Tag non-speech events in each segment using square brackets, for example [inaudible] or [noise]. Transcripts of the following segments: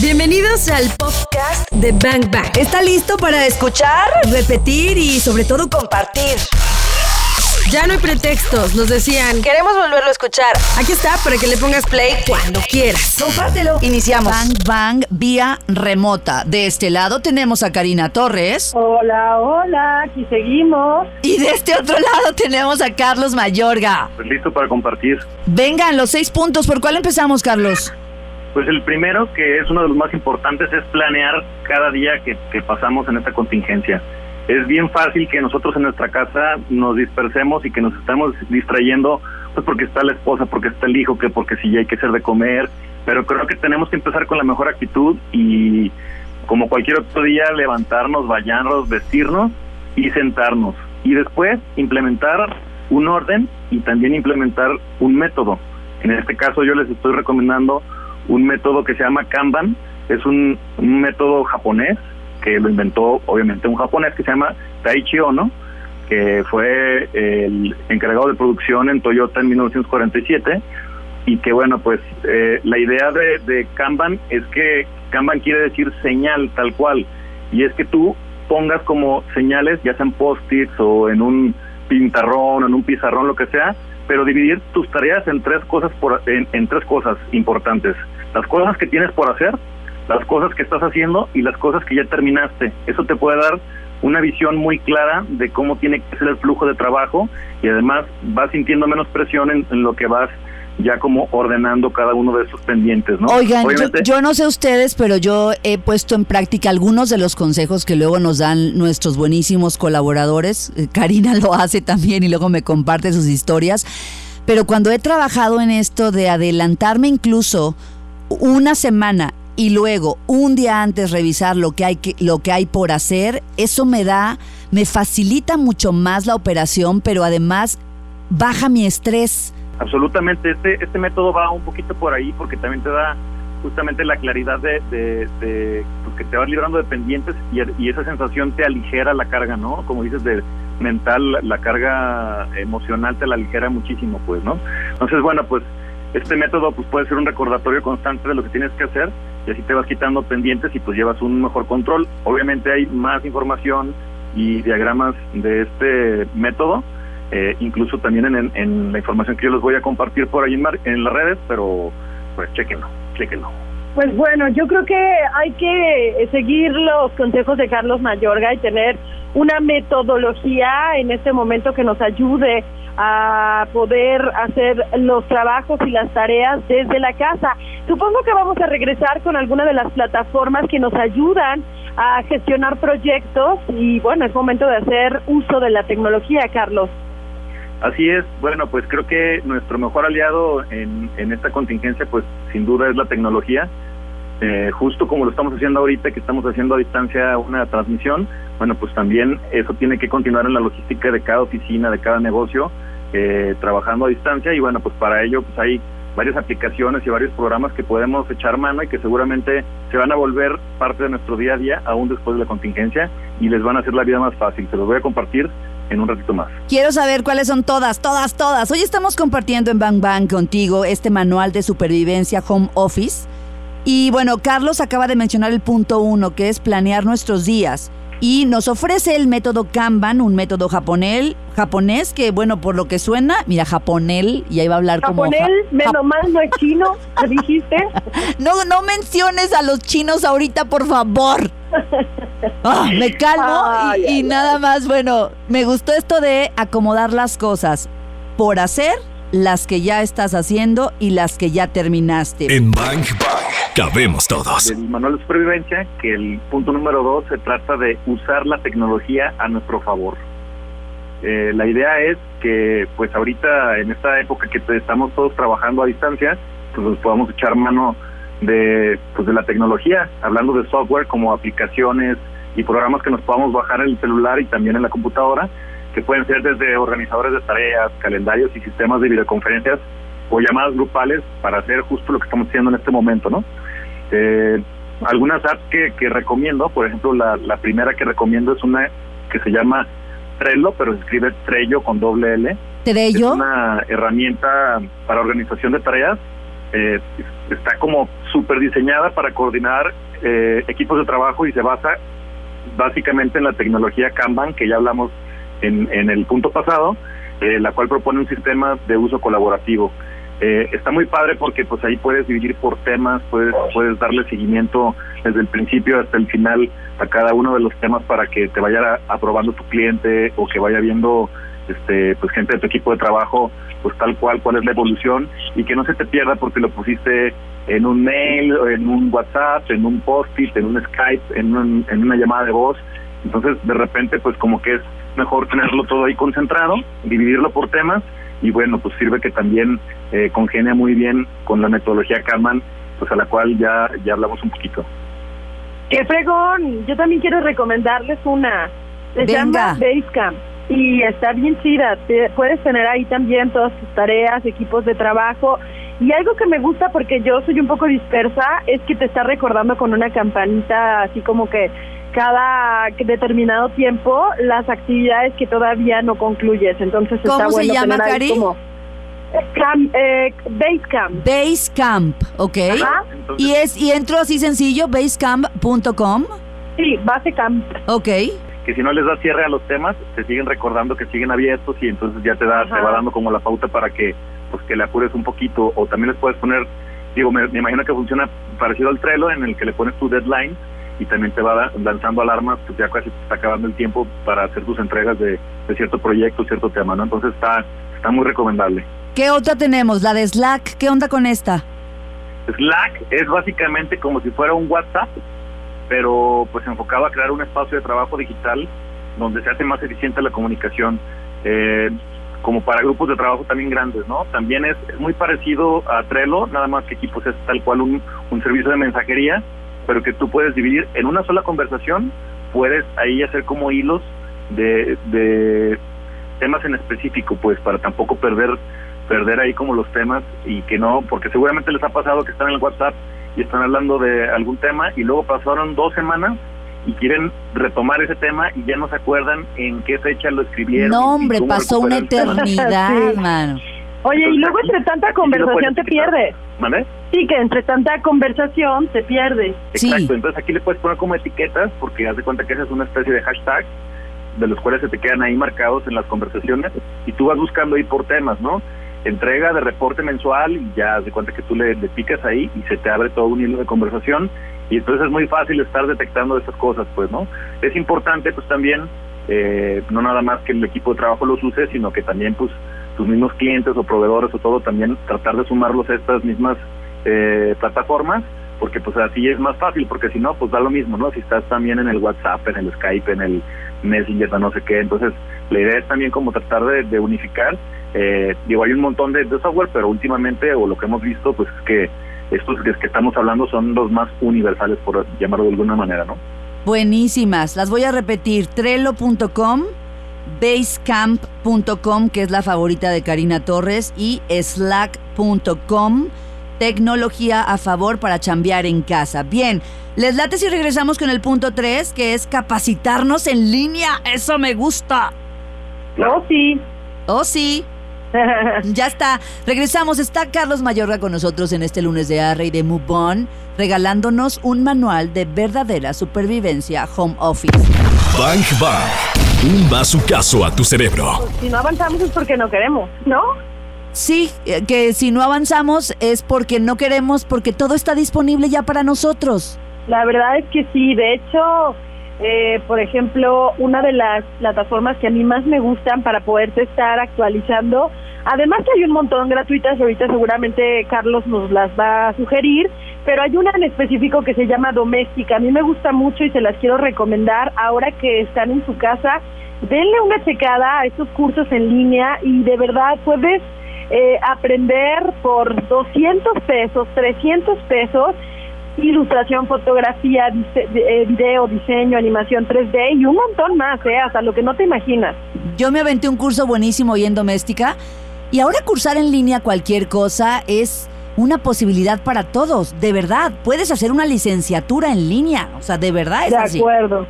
Bienvenidos al podcast de Bang Bang. ¿Está listo para escuchar, repetir y sobre todo compartir? Ya no hay pretextos, nos decían. Queremos volverlo a escuchar. Aquí está para que le pongas play cuando quieras. Compártelo. Iniciamos. Bang Bang vía remota. De este lado tenemos a Karina Torres. Hola, hola, aquí seguimos. Y de este otro lado tenemos a Carlos Mayorga. Pues listo para compartir. Vengan, los seis puntos. ¿Por cuál empezamos, Carlos? Pues el primero, que es uno de los más importantes, es planear cada día que, pasamos en esta contingencia. Es bien fácil que nosotros en nuestra casa nos dispersemos y que nos estamos distrayendo, pues porque está la esposa, porque está el hijo, que porque si ya hay que hacer de comer, pero creo que tenemos que empezar con la mejor actitud y como cualquier otro día levantarnos, bañarnos, vestirnos y sentarnos y después implementar un orden y también implementar un método. En este caso yo les estoy recomendando un método que se llama Kanban, es un, un método japonés que lo inventó obviamente un japonés que se llama Taichi Ono, que fue el encargado de producción en Toyota en 1947 y que bueno pues eh, la idea de, Kanban es que Kanban quiere decir señal tal cual y es que tú pongas como señales ya sean post-its o en un pintarrón en un pizarrón lo que sea pero dividir tus tareas en tres cosas por, en tres cosas importantes las cosas que tienes por hacer las cosas que estás haciendo y las cosas que ya terminaste. Eso te puede dar una visión muy clara de cómo tiene que ser el flujo de trabajo y además vas sintiendo menos presión en, en lo que vas ya como ordenando cada uno de esos pendientes, ¿no? Oigan, yo, yo, no sé ustedes, pero yo he puesto en práctica algunos de los consejos que luego nos dan nuestros buenísimos colaboradores. Eh, Karina lo hace también y luego me comparte sus historias. Pero cuando he trabajado en esto de adelantarme incluso una semana y luego un día antes revisar lo que hay que, lo que hay por hacer, eso me da, me facilita mucho más la operación, pero además baja mi estrés. Absolutamente, este, este método va un poquito por ahí porque también te da justamente la claridad de, de, de que te vas librando de pendientes y, y, esa sensación te aligera la carga, ¿no? Como dices, de mental, la carga emocional te la aligera muchísimo, pues, ¿no? Entonces, bueno, pues este método pues puede ser un recordatorio constante de lo que tienes que hacer y así te vas quitando pendientes y pues llevas un mejor control. Obviamente hay más información y diagramas de este método, eh, incluso también en, en, la información que yo les voy a compartir por ahí en, en las redes, pero pues chequenlo, chequenlo. Pues bueno, yo creo que hay que seguir los consejos de Carlos Mayorga y tener una metodología en este momento que nos ayude a poder hacer los trabajos y las tareas desde la casa. Supongo que vamos a regresar con alguna de las plataformas que nos ayudan a gestionar proyectos y bueno, es momento de hacer uso de la tecnología, Carlos. Así es, bueno, pues creo que nuestro mejor aliado en, en esta contingencia, pues sin duda es la tecnología. Eh, justo como lo estamos haciendo ahorita, que estamos haciendo a distancia una transmisión, bueno, pues también eso tiene que continuar en la logística de cada oficina, de cada negocio, eh, trabajando a distancia y bueno, pues para ello pues hay varias aplicaciones y varios programas que podemos echar mano y que seguramente se van a volver parte de nuestro día a día aún después de la contingencia y les van a hacer la vida más fácil. Se los voy a compartir en un ratito más. Quiero saber cuáles son todas, todas, todas. Hoy estamos compartiendo en Bang Bang contigo este manual de supervivencia Home Office. Y bueno, Carlos acaba de mencionar el punto uno, que es planear nuestros días. Y nos ofrece el método Kanban, un método japonés, japonés que, bueno, por lo que suena, mira, japonel, y ahí va a hablar japonel, como... Japonel, menos mal no es chino, ¿te dijiste? [laughs] no, no menciones a los chinos ahorita, por favor. Oh, [laughs] me calmo ay, y, ay, y nada más, bueno, me gustó esto de acomodar las cosas por hacer, las que ya estás haciendo y las que ya terminaste. En Bang Bang cabemos todos. El manual de supervivencia, que el punto número dos se trata de usar la tecnología a nuestro favor. Eh, la idea es que, pues ahorita en esta época que estamos todos trabajando a distancia, pues podamos echar mano de, pues, de la tecnología, hablando de software como aplicaciones y programas que nos podamos bajar en el celular y también en la computadora, que pueden ser desde organizadores de tareas, calendarios y sistemas de videoconferencias o llamadas grupales para hacer justo lo que estamos haciendo en este momento, ¿no? Eh, algunas apps que, que recomiendo, por ejemplo, la, la, primera que recomiendo es una que se llama Trello, pero se escribe Trello con doble L. ¿Trello? Es una herramienta para organización de tareas eh, está como súper diseñada para coordinar eh, equipos de trabajo y se basa básicamente en la tecnología Kanban, que ya hablamos en, en el punto pasado, eh, la cual propone un sistema de uso colaborativo. Eh, está muy padre porque pues ahí puedes dividir por temas, puedes puedes darle seguimiento desde el principio hasta el final a cada uno de los temas para que te vaya aprobando tu cliente o que vaya viendo este pues gente de tu equipo de trabajo pues tal cual cuál es la evolución y que no se te pierda porque lo pusiste en un mail, en un WhatsApp, en un post-it, en un Skype, en, un- en una llamada de voz. Entonces, de repente, pues como que es mejor tenerlo todo ahí concentrado, dividirlo por temas y bueno, pues sirve que también eh, congenia muy bien con la metodología Kanban, pues a la cual ya, ya hablamos un poquito. ¡Qué fregón! Yo también quiero recomendarles una. Se Venga. llama Basecamp y está bien chida. Te- puedes tener ahí también todas tus tareas, equipos de trabajo. Y algo que me gusta porque yo soy un poco dispersa es que te está recordando con una campanita así como que cada determinado tiempo las actividades que todavía no concluyes. Entonces está ¿Cómo se bueno llama, tener Cari? como Cam- eh, Basecamp. Basecamp, ¿ok? Ajá. Entonces, Y es y entro así sencillo, basecamp.com, Sí, Basecamp. ok. que si no les da cierre a los temas, te siguen recordando que siguen abiertos y entonces ya te da, Ajá. te va dando como la pauta para que pues que le apures un poquito o también les puedes poner, digo, me, me imagino que funciona parecido al Trello en el que le pones tu deadline y también te va lanzando alarmas, pues ya casi te está acabando el tiempo para hacer tus entregas de, de cierto proyecto, cierto tema, ¿no? Entonces está, está muy recomendable. ¿Qué otra tenemos? La de Slack, ¿qué onda con esta? Slack es básicamente como si fuera un WhatsApp, pero pues enfocado a crear un espacio de trabajo digital donde se hace más eficiente la comunicación, eh, como para grupos de trabajo también grandes, ¿no? También es, es muy parecido a Trello, nada más que aquí pues es tal cual un, un servicio de mensajería, pero que tú puedes dividir en una sola conversación, puedes ahí hacer como hilos de, de temas en específico, pues para tampoco perder perder ahí como los temas y que no, porque seguramente les ha pasado que están en el WhatsApp y están hablando de algún tema y luego pasaron dos semanas y quieren retomar ese tema y ya no se acuerdan en qué fecha lo escribieron. No, hombre, pasó una eternidad, [laughs] Sí. mano. Oye, y luego entre tanta conversación te pierdes. ¿Vale? Sí, que entre tanta conversación te pierdes. Sí. Exacto, entonces aquí le puedes poner como etiquetas porque haz de cuenta que esa es una especie de hashtag de los cuales se te quedan ahí marcados en las conversaciones y tú vas buscando ahí por temas, ¿no? Entrega de reporte mensual y ya haz de cuenta que tú le, le picas ahí y se te abre todo un hilo de conversación y entonces es muy fácil estar detectando esas cosas, pues, ¿no? Es importante pues también eh, no nada más que el equipo de trabajo los use, sino que también pues tus mismos clientes o proveedores o todo también tratar de sumarlos a estas mismas eh, plataformas porque pues así es más fácil, porque si no, pues da lo mismo, ¿no? Si estás también en el WhatsApp, en el Skype, en el Messenger, no sé qué, entonces la idea es también como tratar de, unificar, eh, digo, hay un montón de, de software, pero últimamente, o lo que hemos visto, pues es que estos que, que estamos hablando son los más universales, por llamarlo de alguna manera, ¿no? Buenísimas. Las voy a repetir. Trello.com, Basecamp.com, que es la favorita de Karina Torres, y Slack.com, tecnología a favor para chambear en casa. Bien, les late si regresamos con el punto 3, que es capacitarnos en línea. Eso me gusta. No, sí. Oh, sí. [laughs] Ya está. Regresamos. Está Carlos Mayorga con nosotros en este lunes de Arre y de Move On, regalándonos un manual de verdadera supervivencia home office. Bang Bang. Un bazucazo a tu cerebro. si no avanzamos es porque no queremos, ¿no? Sí, eh, que si no avanzamos es porque no queremos, porque todo está disponible ya para nosotros. La verdad es que sí. De hecho, eh, por ejemplo, una de las plataformas que a mí más me gustan para poderte estar actualizando, además que hay un montón gratuitas, ahorita seguramente Carlos nos las va a sugerir, pero hay una en específico que se llama Doméstica. A mí me gusta mucho y se las quiero recomendar ahora que están en su casa. Denle una checada a estos cursos en línea y de verdad puedes eh, aprender por 200 pesos, 300 pesos ilustración, fotografía, dise- eh, video, diseño, animación 3D y un montón más, ¿eh? hasta lo que no te imaginas. Yo me aventé un curso buenísimo hoy en doméstica y ahora cursar en línea cualquier cosa es una posibilidad para todos, de verdad. Puedes hacer una licenciatura en línea, o sea, de verdad es de así. acuerdo.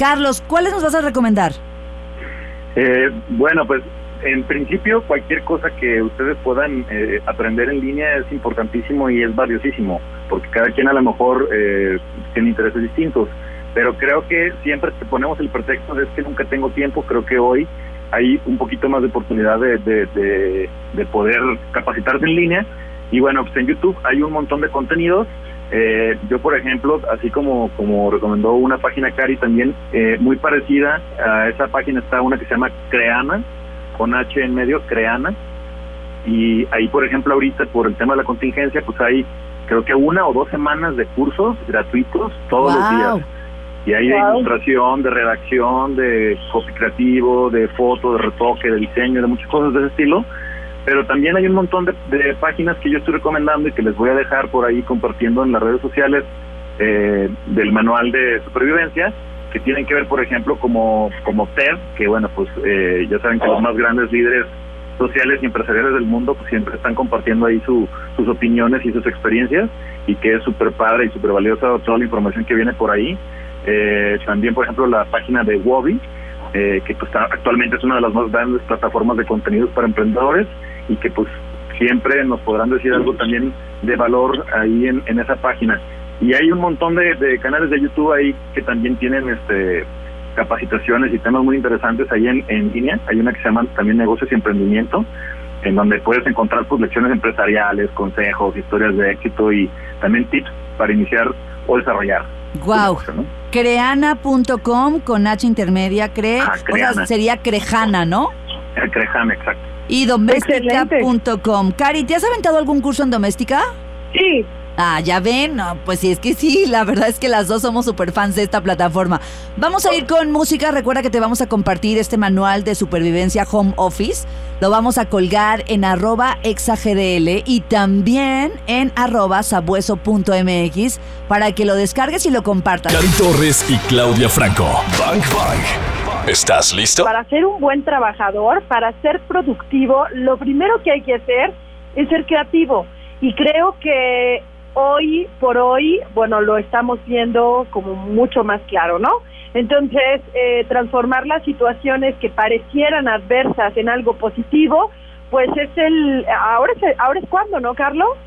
Carlos, ¿cuáles nos vas a recomendar? Eh, bueno, pues en principio, cualquier cosa que ustedes puedan eh, aprender en línea es importantísimo y es valiosísimo, porque cada quien a lo mejor eh, tiene intereses distintos. Pero creo que siempre que ponemos el pretexto de que nunca tengo tiempo, creo que hoy hay un poquito más de oportunidad de, de, de, poder capacitarse en línea. Y bueno, pues en YouTube hay un montón de contenidos. Eh, yo, por ejemplo, así como, como recomendó una página Cari también, eh, muy parecida a esa página está una que se llama Creana, con H en medio, Creana. Y ahí, por ejemplo, ahorita por el tema de la contingencia, pues hay creo que una o dos semanas de cursos gratuitos todos los días. Y hay de ilustración, de redacción, de copy creativo, de foto, de retoque, de diseño, de muchas cosas de ese estilo. Pero también hay un montón de, páginas que yo estoy recomendando y que les voy a dejar por ahí compartiendo en las redes sociales eh, del manual de supervivencia tienen que ver, por ejemplo, como, como TED, que bueno, pues eh, ya saben que los más grandes líderes sociales y empresariales del mundo pues siempre están compartiendo ahí su, sus opiniones y sus experiencias y que es súper padre y súper valiosa toda la información que viene por ahí. Eh, también, por ejemplo, la página de Wobby, eh, que pues, actualmente es una de las más grandes plataformas de contenidos para emprendedores y que pues siempre nos podrán decir algo también de valor ahí en esa página. Y hay un montón de, canales de YouTube ahí que también tienen este capacitaciones y temas muy interesantes ahí en, en línea. Hay una que se llama también Negocios y Emprendimiento, en donde puedes encontrar pues lecciones empresariales, consejos, historias de éxito y también tips para iniciar o desarrollar. Wow. Creana.com con H intermedia, cree, ah, o sea, sería Crejana, ¿no? El Crejana, exacto. Y doméstica.com. Cari, ¿te has aventado algún curso en doméstica? Sí, Ah, ya ven, no, pues sí, es que sí, la verdad es que las dos somos super fans de esta plataforma. Vamos a ir con música, recuerda que te vamos a compartir este manual de supervivencia home office. Lo vamos a colgar en arroba exagdl y también en arroba sabueso.mx para que lo descargues y lo compartas. Cari Torres y Claudia Franco. Bang Bang. ¿Estás listo? Para ser un buen trabajador, para ser productivo, lo primero que hay que hacer es ser creativo. Y creo que hoy por hoy, bueno, lo estamos viendo como mucho más claro, ¿no? Entonces, eh, transformar las situaciones que parecieran adversas en algo positivo, pues es el, ahora es, ahora es cuando, ¿no, Carlos?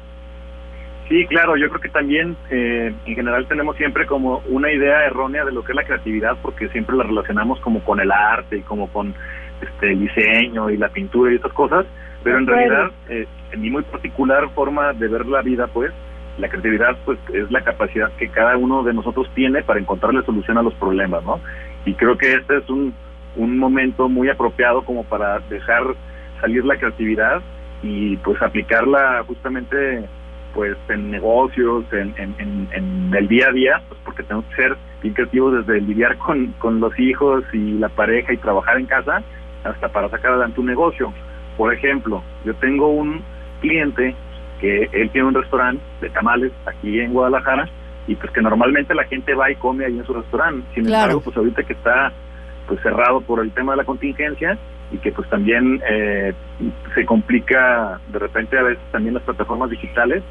Sí, claro, yo creo que también eh, en general tenemos siempre como una idea errónea de lo que es la creatividad, porque siempre la relacionamos como con el arte y como con este, el diseño y la pintura y estas cosas, pero en realidad, eh, en mi muy particular forma de ver la vida, pues, la creatividad pues es la capacidad que cada uno de nosotros tiene para encontrarle solución a los problemas, ¿no? Y creo que este es un, un momento muy apropiado como para dejar salir la creatividad y pues aplicarla justamente pues en negocios, en, en, en, el día a día, pues porque tenemos que ser bien creativos desde lidiar con, con los hijos y la pareja y trabajar en casa hasta para sacar adelante un negocio. Por ejemplo, yo tengo un cliente que él tiene un restaurante de tamales aquí en Guadalajara y pues que normalmente la gente va y come ahí en su restaurante. Sin embargo, pues ahorita que está pues cerrado por el tema de la contingencia y que pues también eh, se complica de repente a veces también las plataformas digitales,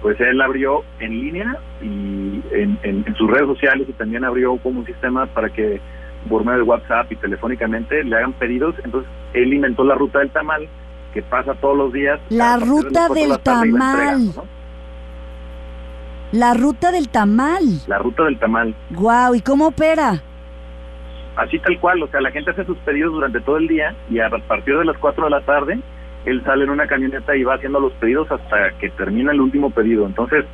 pues él abrió en línea y en, en, sus redes sociales y también abrió como un sistema para que por medio de WhatsApp y telefónicamente le hagan pedidos. Entonces él inventó la ruta del tamal que pasa todos los días. La ruta del tamal. La ruta del tamal. La ruta del tamal. Guau, ¿y cómo opera? Así tal cual, o sea, la gente hace sus pedidos durante todo el día y a partir de las 4 de la tarde él sale en una camioneta y va haciendo los pedidos hasta que termina el último pedido. Entonces,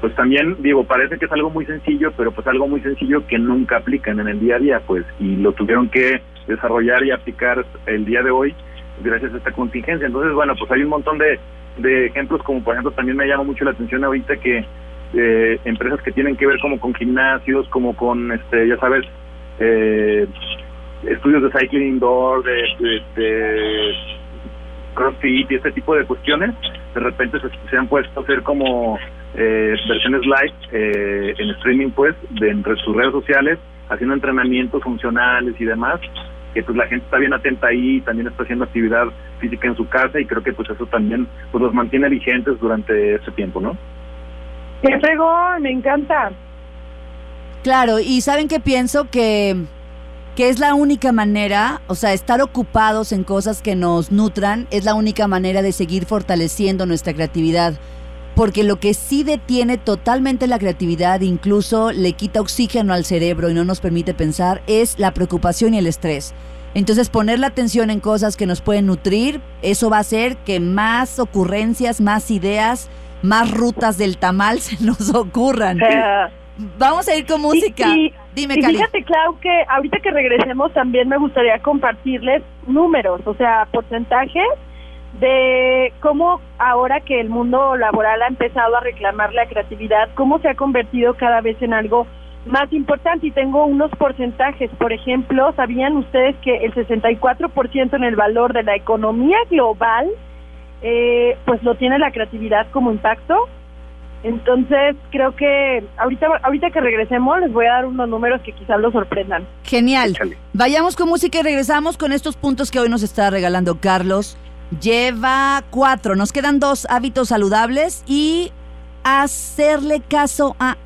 pues también digo, parece que es algo muy sencillo, pero pues algo muy sencillo que nunca aplican en el día a día, pues, y lo tuvieron que desarrollar y aplicar el día de hoy gracias a esta contingencia. Entonces, bueno, pues hay un montón de, de ejemplos, como por ejemplo también me llama mucho la atención ahorita que eh, empresas que tienen que ver como con gimnasios, como con, este ya sabes, eh, estudios de cycling indoor, de, de, crossfit y este tipo de cuestiones, de repente se, han puesto a hacer como eh, versiones live eh, en streaming, pues, de entre sus redes sociales, haciendo entrenamientos funcionales y demás, que pues la gente está bien atenta ahí, también está haciendo actividad física en su casa y creo que pues eso también pues los mantiene vigentes durante ese tiempo, ¿no? ¡Qué fregón! Me encanta. Claro, y ¿saben qué pienso? Que que es la única manera, o sea, estar ocupados en cosas que nos nutran es la única manera de seguir fortaleciendo nuestra creatividad. Porque lo que sí detiene totalmente la creatividad, incluso le quita oxígeno al cerebro y no nos permite pensar, es la preocupación y el estrés. Entonces poner la atención en cosas que nos pueden nutrir, eso va a hacer que más ocurrencias, más ideas, más rutas del tamal [laughs] se nos ocurran. Vamos a ir con música. Dime, y fíjate, Clau, que ahorita que regresemos también me gustaría compartirles números, o sea, porcentajes de cómo ahora que el mundo laboral ha empezado a reclamar la creatividad, cómo se ha convertido cada vez en algo más importante. Y tengo unos porcentajes, por ejemplo, ¿sabían ustedes que el 64% en el valor de la economía global, eh, pues lo tiene la creatividad como impacto? Entonces, creo que ahorita ahorita que regresemos les voy a dar unos números que quizás los sorprendan. Genial. Vayamos con música y regresamos con estos puntos que hoy nos está regalando Carlos. Lleva cuatro, nos quedan dos hábitos saludables y hacerle caso a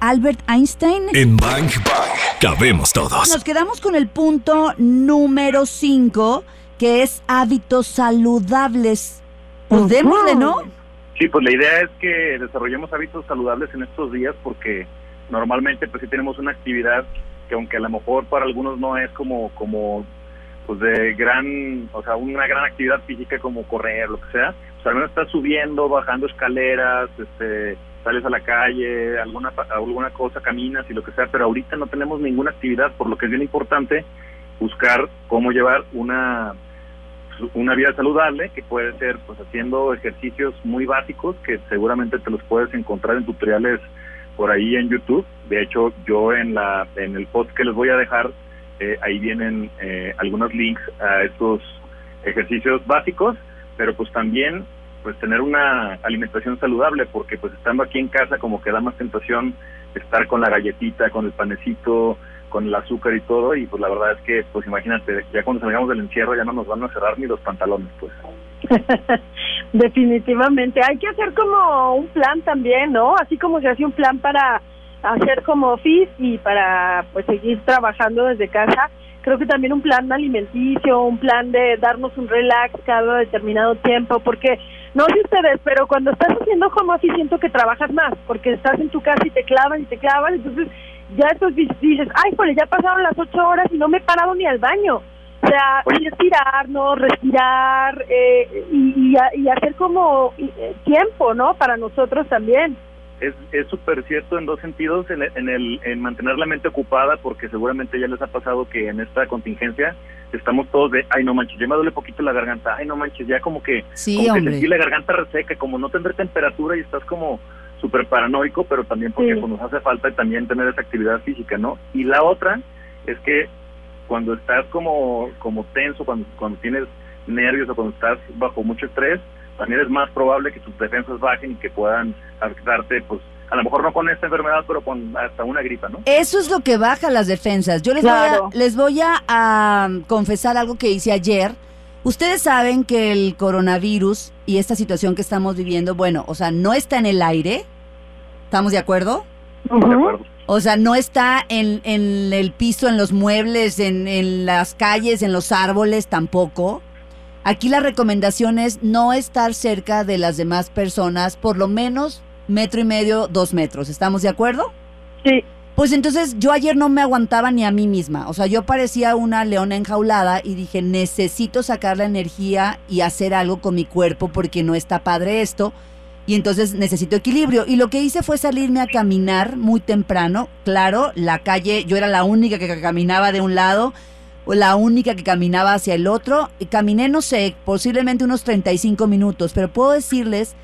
Albert Einstein. En Bang Bang cabemos todos. Nos quedamos con el punto número cinco, que es hábitos saludables. Pues démosle, ¿no? Sí, pues la idea es que desarrollemos hábitos saludables en estos días porque normalmente pues sí tenemos una actividad que aunque a lo mejor para algunos no es como como pues de gran, o sea, una gran actividad física como correr, lo que sea, pues al menos estás subiendo, bajando escaleras, este sales a la calle, alguna alguna cosa, caminas y lo que sea, pero ahorita no tenemos ninguna actividad, por lo que es bien importante buscar cómo llevar una una vida saludable que puede ser pues haciendo ejercicios muy básicos que seguramente te los puedes encontrar en tutoriales por ahí en YouTube. De hecho, yo en la en el post que les voy a dejar eh, ahí vienen eh, algunos links a estos ejercicios básicos, pero pues también pues tener una alimentación saludable porque pues estando aquí en casa como que da más tentación estar con la galletita, con el panecito, con el azúcar y todo, y pues la verdad es que, pues imagínate, ya cuando salgamos del encierro ya no nos van a cerrar ni los pantalones, pues. [laughs] Definitivamente, hay que hacer como un plan también, ¿no? Así como se hace un plan para hacer como office y para pues seguir trabajando desde casa, creo que también un plan alimenticio, un plan de darnos un relax cada determinado tiempo, porque no sé ustedes, pero cuando estás haciendo como así siento que trabajas más, porque estás en tu casa y te clavan y te clavan, entonces ya estos dices, ay, pues ya pasaron las ocho horas y no me he parado ni al baño. O sea, respirar, ¿no? Respirar eh, y, y, hacer como eh, tiempo, ¿no? Para nosotros también. Es súper cierto en dos sentidos, en, en, el, en mantener la mente ocupada, porque seguramente ya les ha pasado que en esta contingencia estamos todos de, ay no manches, ya me duele poquito la garganta, ay no manches, ya como que, sí, como que la garganta reseca, como no tendré temperatura y estás como súper paranoico, pero también porque pues, nos hace falta también tener esa actividad física, ¿no? Y la otra es que cuando estás como, como tenso, cuando, cuando tienes nervios o cuando estás bajo mucho estrés, también es más probable que tus defensas bajen y que puedan afectarte, pues, a lo mejor no con esta enfermedad, pero con hasta una gripa, ¿no? Eso es lo que baja las defensas. Yo les voy, a, les voy a confesar algo que hice ayer. Ustedes saben que el coronavirus y esta situación que estamos viviendo, bueno, o sea, no está en el aire. ¿Estamos de acuerdo? De acuerdo. O sea, no está en, en el piso, en los muebles, en, en las calles, en los árboles tampoco. Aquí la recomendación es no estar cerca de las demás personas, por lo menos metro y medio, dos metros. ¿Estamos de acuerdo? Sí. Pues entonces yo ayer no me aguantaba ni a mí misma. O sea, yo parecía una leona enjaulada y dije, necesito sacar la energía y hacer algo con mi cuerpo porque no está padre esto. Y entonces necesito equilibrio. Y lo que hice fue salirme a caminar muy temprano. Claro, la calle, yo era la única que caminaba de un lado, la única que caminaba hacia el otro. Y caminé, no sé, posiblemente unos 35 minutos, pero puedo decirles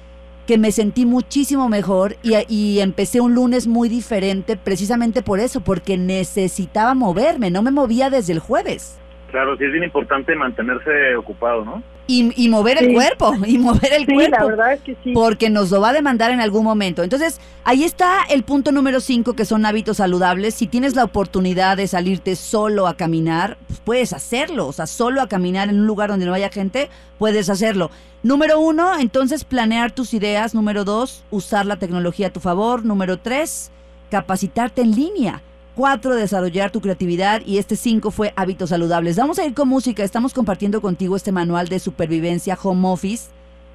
que me sentí muchísimo mejor y, empecé un lunes muy diferente precisamente por eso, porque necesitaba moverme, no me movía desde el jueves. Claro, sí es bien importante mantenerse ocupado, ¿no? Y, mover el cuerpo, y mover el sí, cuerpo. la verdad es que sí. Porque nos lo va a demandar en algún momento. Entonces, ahí está el punto número cinco, que son hábitos saludables. Si tienes la oportunidad de salirte solo a caminar, pues puedes hacerlo. O sea, solo a caminar en un lugar donde no haya gente, puedes hacerlo. Número uno, entonces planear tus ideas. Número dos, usar la tecnología a tu favor. Número tres, capacitarte en línea. Cuatro, desarrollar tu creatividad y este cinco fue hábitos saludables. Vamos a ir con música. Estamos compartiendo contigo este manual de supervivencia home office.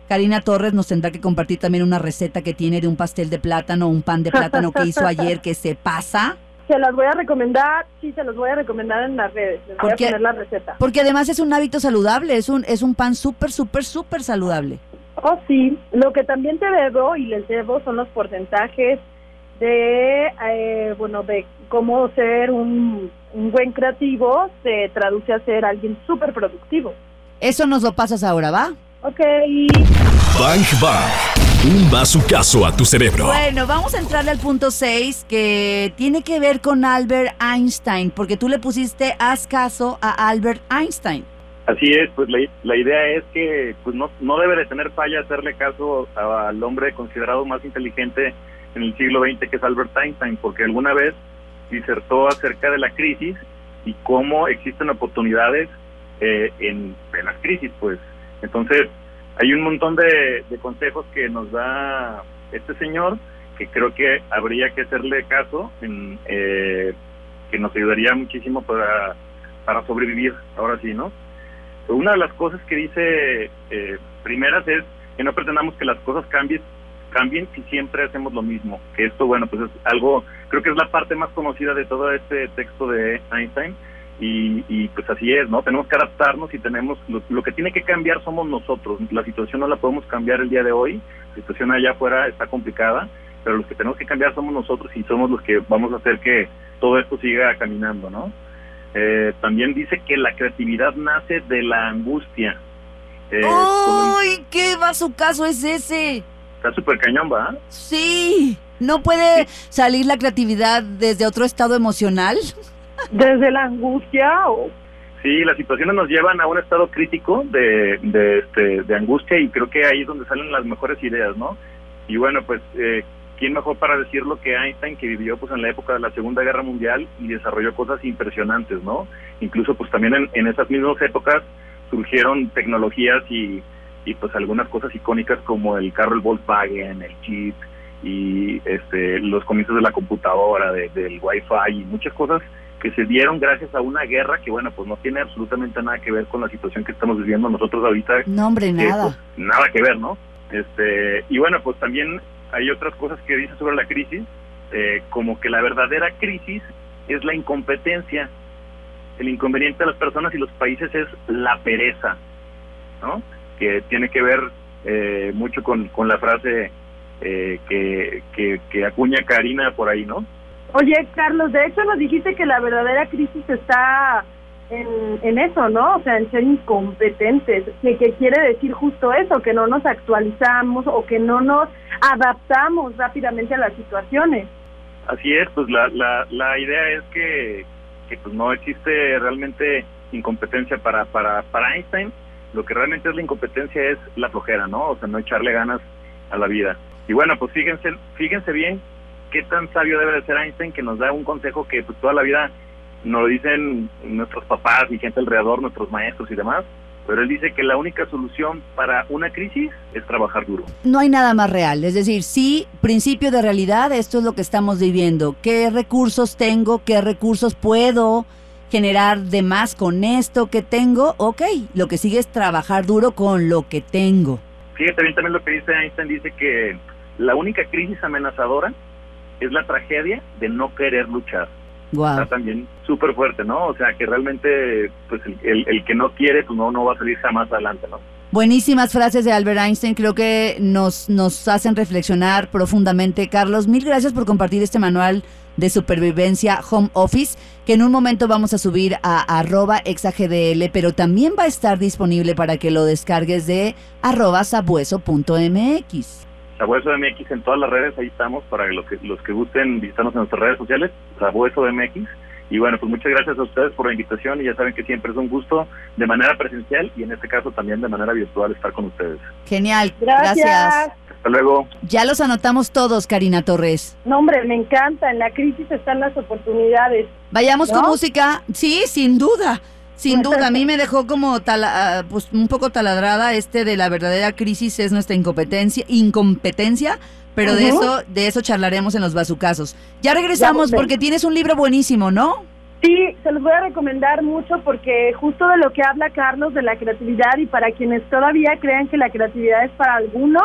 Karina Torres nos tendrá que compartir también una receta que tiene de un pastel de plátano, un pan de plátano que hizo ayer que se pasa. Se las voy a recomendar, sí, se los voy a recomendar en las redes. Les voy a Porque- poner la receta. Porque además es un hábito saludable, es un, es un pan súper, súper, súper saludable. Oh, sí. Lo que también te debo y les debo son los porcentajes de, eh, bueno, de cómo ser un, un buen creativo se traduce a ser alguien súper productivo. Eso nos lo pasas ahora, ¿va? Ok. Bang Bang. Un bazucazo a tu cerebro. Bueno, vamos a entrarle al punto 6 que tiene que ver con Albert Einstein, porque tú le pusiste haz caso a Albert Einstein. Así es, pues la, la idea es que pues no, no debe de tener falla hacerle caso a- al hombre considerado más inteligente en el siglo XX, que es Albert Einstein, porque alguna vez disertó acerca de la crisis y cómo existen oportunidades eh, en, en las crisis, pues. Entonces, hay un montón de, de consejos que nos da este señor que creo que habría que hacerle caso, en, eh, que nos ayudaría muchísimo para, para sobrevivir, ahora sí, ¿no? Una de las cosas que dice eh, primeras es que no pretendamos que las cosas cambien, cambien si siempre hacemos lo mismo. Que esto, bueno, pues es algo, creo que es la parte más conocida de todo este texto de Einstein. Y, y pues así es, ¿no? Tenemos que adaptarnos y tenemos, lo, lo que tiene que cambiar somos nosotros. La situación no la podemos cambiar el día de hoy. La situación allá afuera está complicada, pero los que tenemos que cambiar somos nosotros y somos los que vamos a hacer que todo esto siga caminando, ¿no? Eh, también dice que la creatividad nace de la angustia. Eh, ¡Uy! ¿Qué caso es ese? Está súper cañón, ¿va? Sí. ¿No puede salir la creatividad desde otro estado emocional? Desde la angustia o Sí, las situaciones nos llevan a un estado crítico de, de, este, de angustia y creo que ahí es donde salen las mejores ideas, ¿no? Y bueno, pues, eh, ¿quién mejor para decirlo que Einstein, que vivió pues en la época de la Segunda Guerra Mundial y desarrolló cosas impresionantes, ¿no? Incluso pues también en, en esas mismas épocas surgieron tecnologías y, y pues algunas cosas icónicas como el carro, el Volkswagen, el Jeep y este los comienzos de la computadora, de- del Wi-Fi y muchas cosas que se dieron gracias a una guerra que, bueno, pues no tiene absolutamente nada que ver con la situación que estamos viviendo nosotros ahorita. No, hombre, nada. pues, nada que ver, ¿no? Este, y bueno, pues también hay otras cosas que dice sobre la crisis, eh, como que la verdadera crisis es la incompetencia. El inconveniente de las personas y los países es la pereza, ¿no? Que tiene que ver eh, mucho con, con la frase eh, que, que, que acuña Karina por ahí, ¿no? Oye, Carlos, de hecho nos dijiste que la verdadera crisis está en, en eso, ¿no? O sea, en ser incompetentes, que, que quiere decir justo eso, que no nos actualizamos o que no nos adaptamos rápidamente a las situaciones. Así es, pues la, la, la idea es que, que pues no existe realmente incompetencia para, para, para Einstein, lo que realmente es la incompetencia es la flojera, ¿no? O sea, no echarle ganas a la vida. Y bueno, pues fíjense, fíjense bien qué tan sabio debe de ser Einstein que nos da un consejo que pues toda la vida nos lo dicen nuestros papás y gente alrededor, nuestros maestros y demás, pero él dice que la única solución para una crisis es trabajar duro. No hay nada más real. Es decir, sí, principio de realidad, esto es lo que estamos viviendo. ¿Qué recursos tengo? ¿Qué recursos puedo generar de más con esto que tengo? Ok, lo que sigue es trabajar duro con lo que tengo. Fíjate bien también lo que dice Einstein, dice que la única crisis amenazadora es la tragedia de no querer luchar. Wow. Está también súper fuerte, ¿no? O sea, que realmente pues el, el- el que no quiere, pues no, no va a salir jamás adelante, ¿no? Buenísimas frases de Albert Einstein, creo que nos, nos hacen reflexionar profundamente. Carlos, mil gracias por compartir este manual de supervivencia home office, que en un momento vamos a subir a arroba exagdl, pero también va a estar disponible para que lo descargues de arroba sabueso.mx. Sabueso MX en todas las redes, ahí estamos para los que, los que gusten visitarnos en nuestras redes sociales, Sabueso MX. Y bueno, pues muchas gracias a ustedes por la invitación y ya saben que siempre es un gusto de manera presencial y en este caso también de manera virtual estar con ustedes. Genial, Gracias. gracias. Hasta luego. Ya los anotamos todos, Karina Torres. No, hombre, me encanta. En la crisis están las oportunidades. Vayamos con música. Sí, sin duda. Sin duda, a mí me dejó como tala- ah, pues un poco taladrada este de la verdadera crisis es nuestra incompetencia, incompetencia, pero de eso de eso charlaremos en los bazucazos. Ya regresamos Ya, porque tienes un libro buenísimo, ¿no? Sí, se los voy a recomendar mucho porque justo de lo que habla Carlos de la creatividad y para quienes todavía crean que la creatividad es para algunos,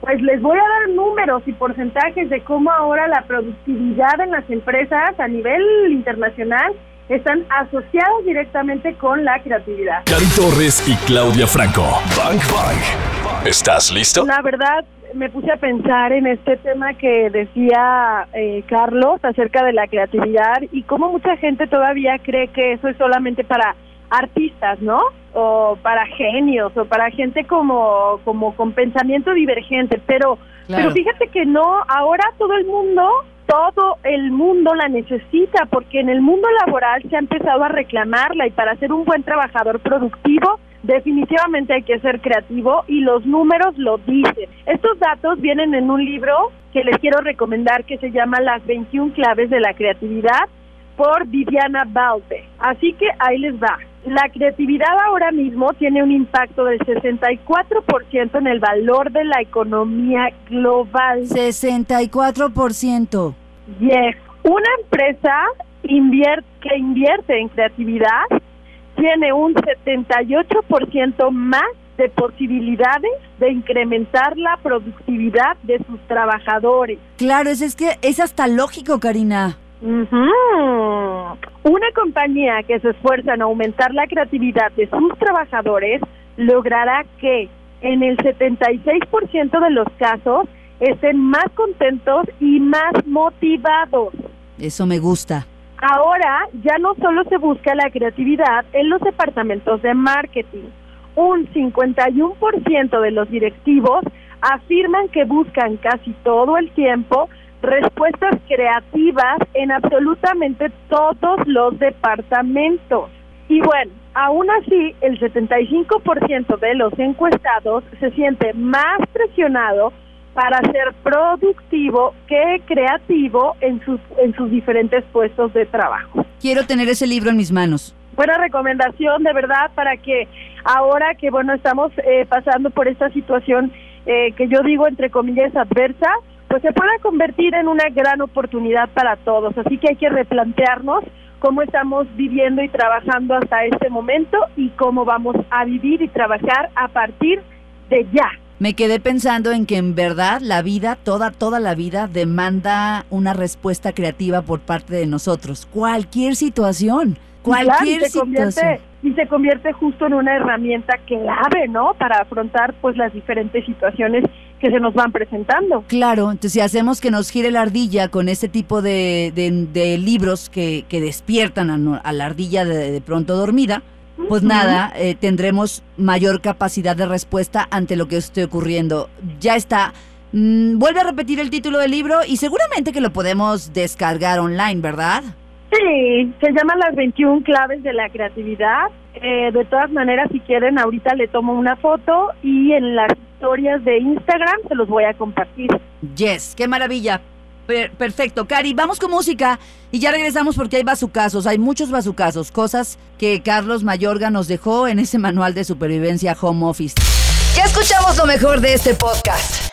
pues les voy a dar números y porcentajes de cómo ahora la productividad en las empresas a nivel internacional están asociados directamente con la creatividad. Cari Torres y Claudia Franco. Bang Bang. ¿Estás listo? La verdad, me puse a pensar en este tema que decía eh, Carlos acerca de la creatividad y cómo mucha gente todavía cree que eso es solamente para artistas, ¿no? O para genios o para gente como como con pensamiento divergente, pero Claro. pero fíjate que no, ahora todo el mundo todo el mundo la necesita porque en el mundo laboral se ha empezado a reclamarla y para ser un buen trabajador productivo definitivamente hay que ser creativo y los números lo dicen. Estos datos vienen en un libro que les quiero recomendar que se llama Las 21 claves de la creatividad por Viviana Balde. Así que ahí les va. La creatividad ahora mismo tiene un impacto del 64% en el valor de la economía global. 64%. Yes. Una empresa invier- que invierte en creatividad tiene un 78% más de posibilidades de incrementar la productividad de sus trabajadores. Claro, es, es que es hasta lógico, Karina. Una compañía que se esfuerza en aumentar la creatividad de sus trabajadores logrará que en el 76% de los casos estén más contentos y más motivados. Eso me gusta. Ahora ya no solo se busca la creatividad en los departamentos de marketing. Un 51% de los directivos afirman que buscan casi todo el tiempo respuestas creativas en absolutamente todos los departamentos. Y bueno, aún así, el 75% de los encuestados se siente más presionado para ser productivo que creativo en sus, en sus diferentes puestos de trabajo. Quiero tener ese libro en mis manos. Buena recomendación, de verdad, para que ahora que, bueno, estamos eh, pasando por esta situación eh, que yo digo, entre comillas, adversa, pues se pueda convertir en una gran oportunidad para todos. Así que hay que replantearnos cómo estamos viviendo y trabajando hasta este momento y cómo vamos a vivir y trabajar a partir de ya. Me quedé pensando en que en verdad la vida, toda, toda la vida, demanda una respuesta creativa por parte de nosotros. Cualquier situación. Claro, y Cualquier convierte situación. y se convierte justo en una herramienta clave, ¿no? Para afrontar pues las diferentes situaciones que se nos van presentando. Claro, entonces si hacemos que nos gire la ardilla con este tipo de, de- de libros que, que despiertan a, no- a la ardilla de, de pronto dormida, pues nada, eh, tendremos mayor capacidad de respuesta ante lo que esté ocurriendo. Ya está. Mm, vuelve a repetir el título del libro y seguramente que lo podemos descargar online, ¿verdad? Sí, se llama las 21 claves de la creatividad. Eh, de todas maneras, si quieren, ahorita le tomo una foto y en las historias de Instagram se los voy a compartir. Yes, qué maravilla. Per- perfecto, Cari, vamos con música y ya regresamos porque hay bazucazos, hay muchos bazucazos, cosas que Carlos Mayorga nos dejó en ese manual de supervivencia home office. Ya escuchamos lo mejor de este podcast.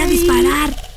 a disparar.